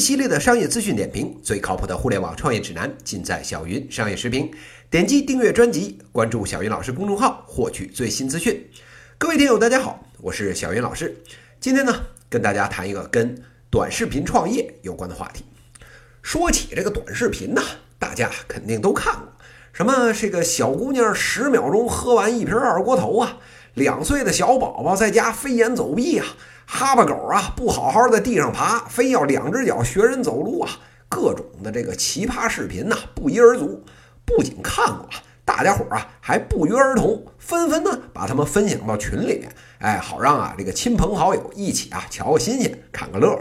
系列的商业资讯点评，最靠谱的互联网创业指南，尽在小云商业视频。点击订阅专辑，关注小云老师公众号，获取最新资讯。各位听友，大家好，我是小云老师。今天呢，跟大家谈一个跟短视频创业有关的话题。说起这个短视频呢，大家肯定都看过，什么这个小姑娘十秒钟喝完一瓶二锅头啊，两岁的小宝宝在家飞檐走壁啊。哈巴狗啊，不好好在地上爬，非要两只脚学人走路啊！各种的这个奇葩视频呐，不一而足。不仅看过了，大家伙啊还不约而同，纷纷呢把他们分享到群里面，哎，好让啊这个亲朋好友一起啊瞧个新鲜，看个乐呵。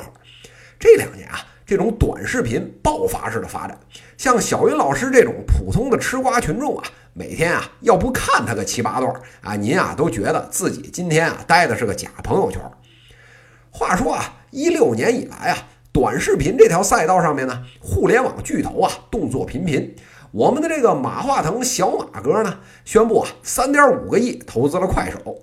这两年啊，这种短视频爆发式的发展，像小云老师这种普通的吃瓜群众啊，每天啊要不看他个七八段啊，您啊都觉得自己今天啊待的是个假朋友圈。话说啊，一六年以来啊，短视频这条赛道上面呢，互联网巨头啊动作频频。我们的这个马化腾小马哥呢，宣布啊，三点五个亿投资了快手。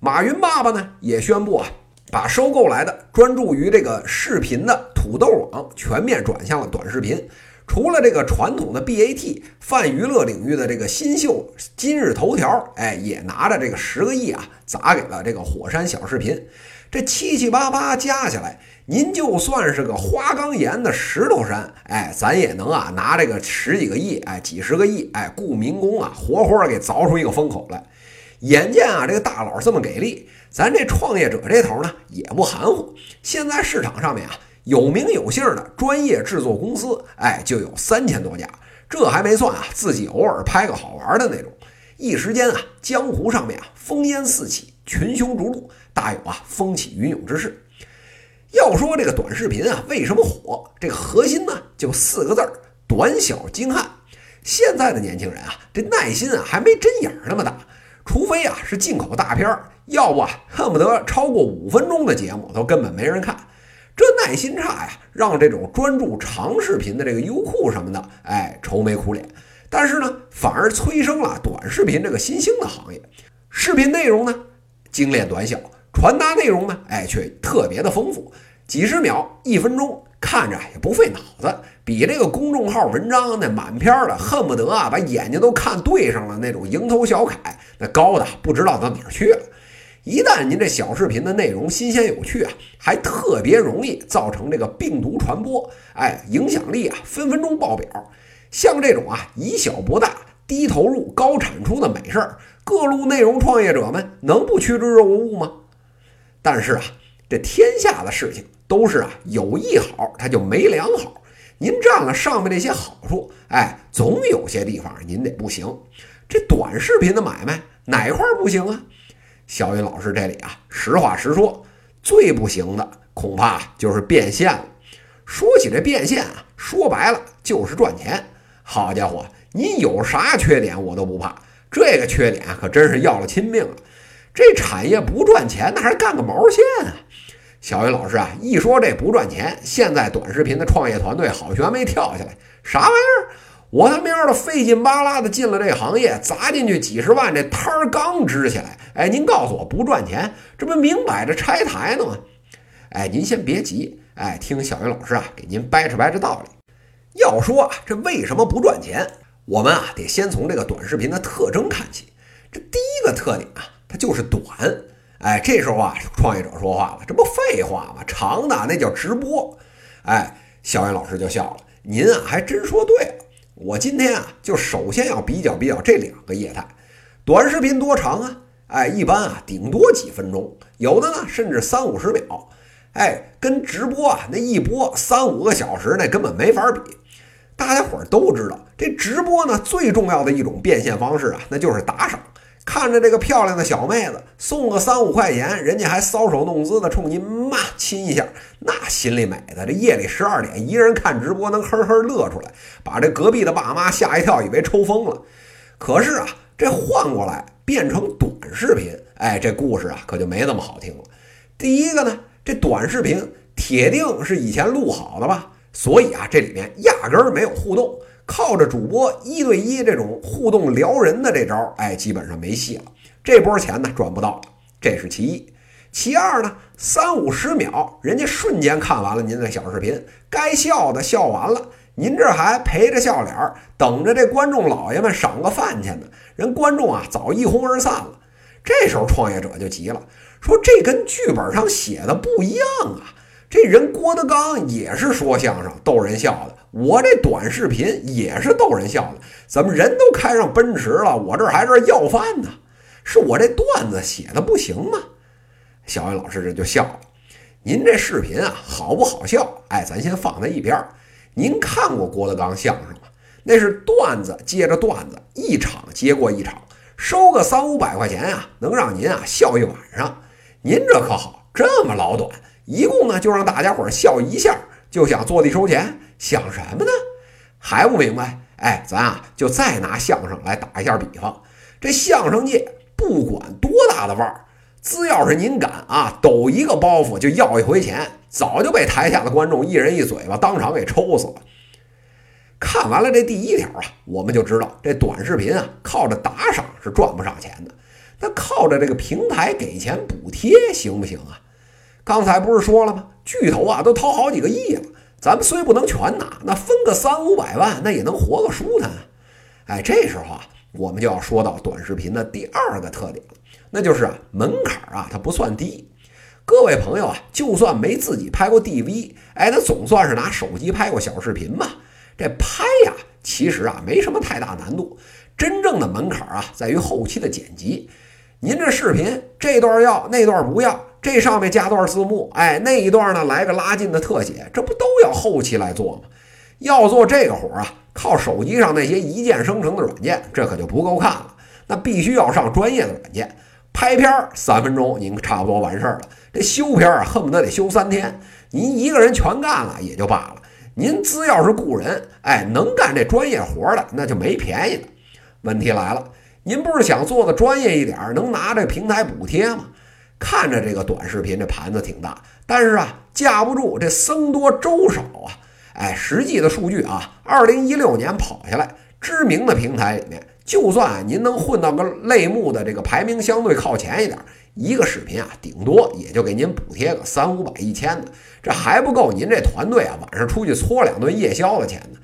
马云爸爸呢，也宣布啊，把收购来的专注于这个视频的土豆网全面转向了短视频。除了这个传统的 BAT 泛娱乐领域的这个新秀今日头条，哎，也拿着这个十个亿啊，砸给了这个火山小视频。这七七八八加起来，您就算是个花岗岩的石头山，哎，咱也能啊拿这个十几个亿，哎，几十个亿，哎，雇民工啊，活活给凿出一个风口来。眼见啊这个大佬这么给力，咱这创业者这头呢也不含糊。现在市场上面啊有名有姓的专业制作公司，哎，就有三千多家，这还没算啊自己偶尔拍个好玩的那种。一时间啊，江湖上面啊烽烟四起，群雄逐鹿。大有啊风起云涌之势。要说这个短视频啊为什么火，这个核心呢就四个字儿：短小精悍。现在的年轻人啊，这耐心啊还没针眼儿那么大，除非啊是进口大片儿，要不啊恨不得超过五分钟的节目都根本没人看。这耐心差呀，让这种专注长视频的这个优酷什么的，哎愁眉苦脸。但是呢，反而催生了短视频这个新兴的行业。视频内容呢精炼短小。传达内容呢，哎，却特别的丰富，几十秒、一分钟，看着也不费脑子，比这个公众号文章那满篇的，恨不得啊把眼睛都看对上了那种蝇头小楷，那高的不知道到哪儿去了。一旦您这小视频的内容新鲜有趣啊，还特别容易造成这个病毒传播，哎，影响力啊分分钟爆表。像这种啊以小博大、低投入高产出的美事儿，各路内容创业者们能不趋之若鹜吗？但是啊，这天下的事情都是啊有一好，它就没两好。您占了上面那些好处，哎，总有些地方您得不行。这短视频的买卖哪块不行啊？小云老师这里啊，实话实说，最不行的恐怕就是变现了。说起这变现啊，说白了就是赚钱。好家伙，你有啥缺点我都不怕，这个缺点可真是要了亲命了。这产业不赚钱，那还干个毛线啊！小云老师啊，一说这不赚钱，现在短视频的创业团队好悬没跳下来。啥玩意儿？我他喵的费劲巴拉的进了这行业，砸进去几十万，这摊儿刚支起来。哎，您告诉我不赚钱，这不明摆着拆台呢吗？哎，您先别急，哎，听小云老师啊给您掰扯掰扯道理。要说啊，这为什么不赚钱？我们啊得先从这个短视频的特征看起。这第一个特点啊。它就是短，哎，这时候啊，创业者说话了，这不废话吗？长的那叫直播，哎，小袁老师就笑了，您啊还真说对了。我今天啊就首先要比较比较这两个业态，短视频多长啊？哎，一般啊顶多几分钟，有的呢甚至三五十秒，哎，跟直播啊那一播三五个小时那根本没法比。大家伙儿都知道，这直播呢最重要的一种变现方式啊，那就是打赏。看着这个漂亮的小妹子，送个三五块钱，人家还搔首弄姿的冲您嘛亲一下，那心里美的。这夜里十二点，一个人看直播能呵呵乐出来，把这隔壁的爸妈吓一跳，以为抽风了。可是啊，这换过来变成短视频，哎，这故事啊可就没那么好听了。第一个呢，这短视频铁定是以前录好的吧，所以啊，这里面压根儿没有互动。靠着主播一对一这种互动撩人的这招，哎，基本上没戏了。这波钱呢赚不到，这是其一。其二呢，三五十秒，人家瞬间看完了您的小视频，该笑的笑完了，您这还陪着笑脸儿，等着这观众老爷们赏个饭钱呢。人观众啊，早一哄而散了。这时候创业者就急了，说这跟剧本上写的不一样啊！这人郭德纲也是说相声逗人笑的，我这短视频也是逗人笑的，怎么人都开上奔驰了，我这还是要饭呢？是我这段子写的不行吗？小云老师这就笑了。您这视频啊，好不好笑？哎，咱先放在一边儿。您看过郭德纲相声吗？那是段子接着段子，一场接过一场，收个三五百块钱啊，能让您啊笑一晚上。您这可好，这么老短，一共呢就让大家伙笑一下，就想坐地收钱，想什么呢？还不明白？哎，咱啊就再拿相声来打一下比方，这相声界。不管多大的腕儿，只要是您敢啊，抖一个包袱就要一回钱，早就被台下的观众一人一嘴巴当场给抽死了。看完了这第一条啊，我们就知道这短视频啊，靠着打赏是赚不上钱的。那靠着这个平台给钱补贴行不行啊？刚才不是说了吗？巨头啊都掏好几个亿了，咱们虽不能全拿，那分个三五百万，那也能活个舒坦。哎，这时候啊。我们就要说到短视频的第二个特点，那就是啊门槛啊它不算低。各位朋友啊，就算没自己拍过 DV，哎，那总算是拿手机拍过小视频吧？这拍呀，其实啊没什么太大难度，真正的门槛啊在于后期的剪辑。您这视频这段要，那段不要，这上面加段字幕，哎，那一段呢来个拉近的特写，这不都要后期来做吗？要做这个活啊。靠手机上那些一键生成的软件，这可就不够看了。那必须要上专业的软件。拍片儿三分钟，您差不多完事儿了。这修片儿啊，恨不得得修三天。您一个人全干了也就罢了，您只要是雇人，哎，能干这专业活的，那就没便宜的。问题来了，您不是想做的专业一点，能拿这平台补贴吗？看着这个短视频这盘子挺大，但是啊，架不住这僧多粥少啊。哎，实际的数据啊，二零一六年跑下来，知名的平台里面，就算您能混到个类目的这个排名相对靠前一点，一个视频啊，顶多也就给您补贴个三五百、一千的，这还不够您这团队啊晚上出去搓两顿夜宵的钱呢。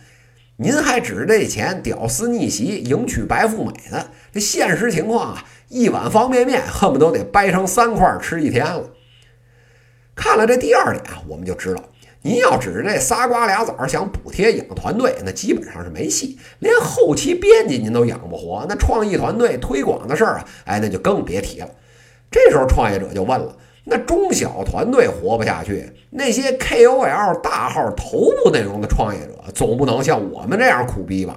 您还指着这钱屌丝逆袭、迎娶白富美呢？这现实情况啊，一碗方便面恨不得得掰成三块吃一天了。看了这第二点啊，我们就知道。您要指着这仨瓜俩枣想补贴养团队，那基本上是没戏，连后期编辑您都养不活。那创意团队推广的事儿啊，哎，那就更别提了。这时候创业者就问了：那中小团队活不下去，那些 KOL 大号头部内容的创业者，总不能像我们这样苦逼吧？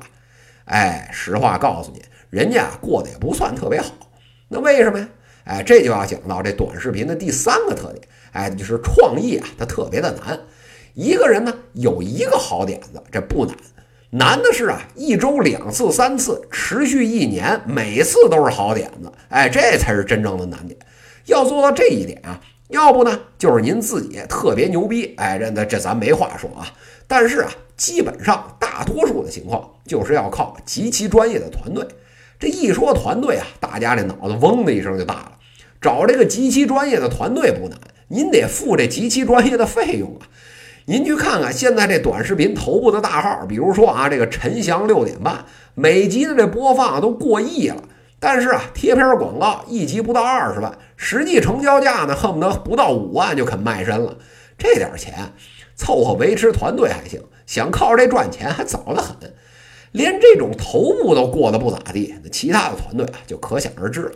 哎，实话告诉你，人家过得也不算特别好。那为什么呀？哎，这就要讲到这短视频的第三个特点，哎，就是创意啊，它特别的难。一个人呢有一个好点子，这不难，难的是啊，一周两次、三次，持续一年，每次都是好点子，哎，这才是真正的难点。要做到这一点啊，要不呢就是您自己特别牛逼，哎，这那这咱没话说啊。但是啊，基本上大多数的情况就是要靠极其专业的团队。这一说团队啊，大家这脑子嗡的一声就大了。找这个极其专业的团队不难，您得付这极其专业的费用啊。您去看看现在这短视频头部的大号，比如说啊，这个陈翔六点半，每集的这播放都过亿了，但是啊，贴片广告一集不到二十万，实际成交价呢，恨不得不到五万就肯卖身了。这点钱凑合维持团队还行，想靠这赚钱还早得很。连这种头部都过得不咋地，那其他的团队啊就可想而知了。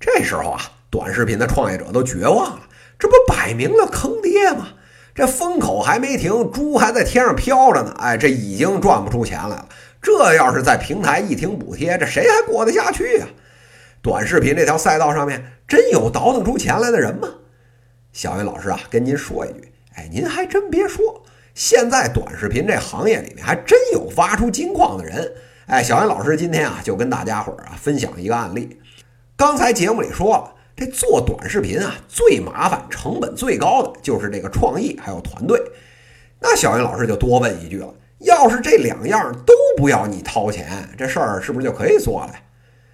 这时候啊，短视频的创业者都绝望了，这不摆明了坑爹吗？这风口还没停，猪还在天上飘着呢。哎，这已经赚不出钱来了。这要是在平台一停补贴，这谁还过得下去啊？短视频这条赛道上面真有倒腾出钱来的人吗？小云老师啊，跟您说一句，哎，您还真别说，现在短视频这行业里面还真有挖出金矿的人。哎，小云老师今天啊，就跟大家伙儿啊分享一个案例。刚才节目里说了。这做短视频啊，最麻烦、成本最高的就是这个创意还有团队。那小云老师就多问一句了：要是这两样都不要你掏钱，这事儿是不是就可以做了？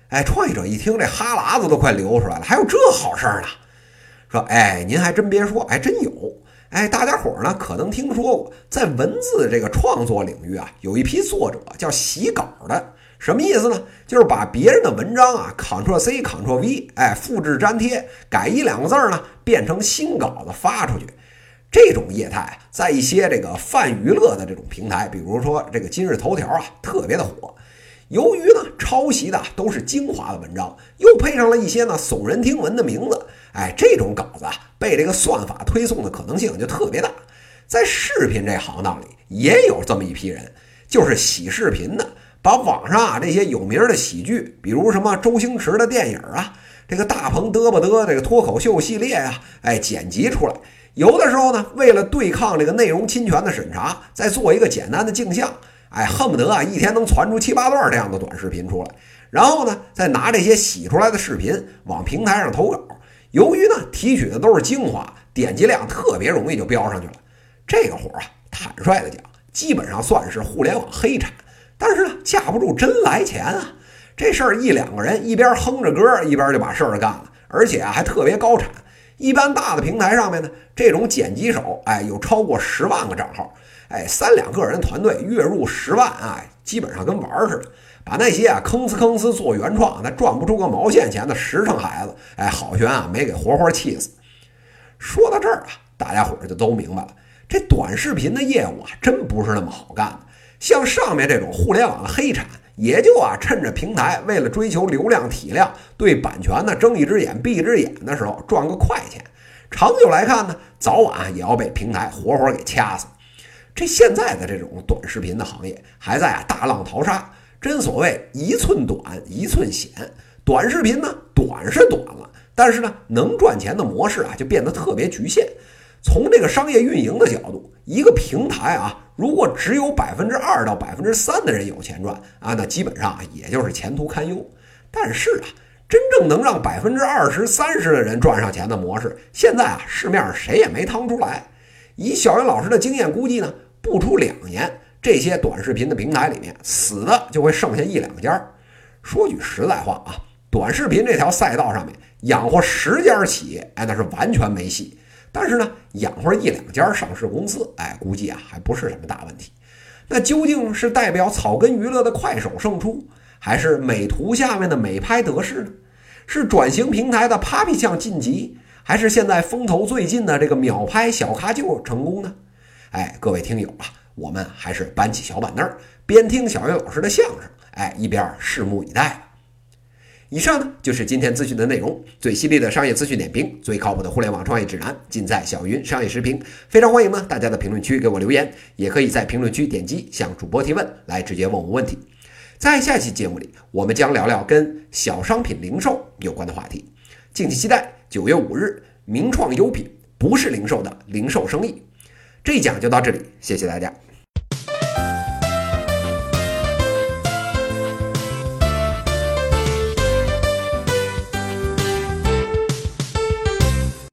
哎，创业者一听，这哈喇子都快流出来了。还有这好事儿呢？说：“哎，您还真别说，还，真有。哎，大家伙儿呢可能听说过，在文字这个创作领域啊，有一批作者叫洗稿的。什么意思呢？就是把别人的文章啊，Ctrl C Ctrl V，哎，复制粘贴，改一两个字儿呢，变成新稿子发出去。这种业态在一些这个泛娱乐的这种平台，比如说这个今日头条啊，特别的火。由于呢，抄袭的都是精华的文章，又配上了一些呢耸人听闻的名字，哎，这种稿子啊，被这个算法推送的可能性就特别大。在视频这行当里，也有这么一批人，就是洗视频的，把网上啊这些有名的喜剧，比如什么周星驰的电影啊，这个大鹏嘚吧嘚这个脱口秀系列啊，哎，剪辑出来。有的时候呢，为了对抗这个内容侵权的审查，再做一个简单的镜像。哎，恨不得啊一天能传出七八段这样的短视频出来，然后呢，再拿这些洗出来的视频往平台上投稿。由于呢提取的都是精华，点击量特别容易就飙上去了。这个活儿啊，坦率的讲，基本上算是互联网黑产。但是呢，架不住真来钱啊。这事儿一两个人一边哼着歌，一边就把事儿干了，而且啊还特别高产。一般大的平台上面呢，这种剪辑手，哎，有超过十万个账号。哎，三两个人团队月入十万啊，基本上跟玩儿似的。把那些啊吭哧吭哧做原创，那赚不出个毛线钱的实诚孩子，哎，好悬啊，没给活活气死。说到这儿啊，大家伙儿就都明白了，这短视频的业务啊，真不是那么好干的。像上面这种互联网的黑产，也就啊趁着平台为了追求流量体量，对版权呢睁一只眼闭一只眼的时候赚个快钱。长久来看呢，早晚也要被平台活活给掐死。这现在的这种短视频的行业还在啊大浪淘沙，真所谓一寸短一寸险。短视频呢，短是短了，但是呢，能赚钱的模式啊就变得特别局限。从这个商业运营的角度，一个平台啊，如果只有百分之二到百分之三的人有钱赚啊，那基本上也就是前途堪忧。但是啊，真正能让百分之二十三十的人赚上钱的模式，现在啊市面上谁也没趟出来。以小云老师的经验估计呢。不出两年，这些短视频的平台里面死的就会剩下一两家。说句实在话啊，短视频这条赛道上面养活十家企业，哎，那是完全没戏。但是呢，养活一两家上市公司，哎，估计啊还不是什么大问题。那究竟是代表草根娱乐的快手胜出，还是美图下面的美拍得势呢？是转型平台的 Papi 酱晋级，还是现在风头最近的这个秒拍小咖就成功呢？哎，各位听友啊，我们还是搬起小板凳，边听小岳老师的相声，哎，一边拭目以待。以上呢就是今天资讯的内容，最犀利的商业资讯点评，最靠谱的互联网创业指南，尽在小云商业时评。非常欢迎呢大家的评论区给我留言，也可以在评论区点击向主播提问，来直接问我问题。在下期节目里，我们将聊聊跟小商品零售有关的话题，敬请期待。九月五日，名创优品不是零售的零售生意。这一讲就到这里，谢谢大家。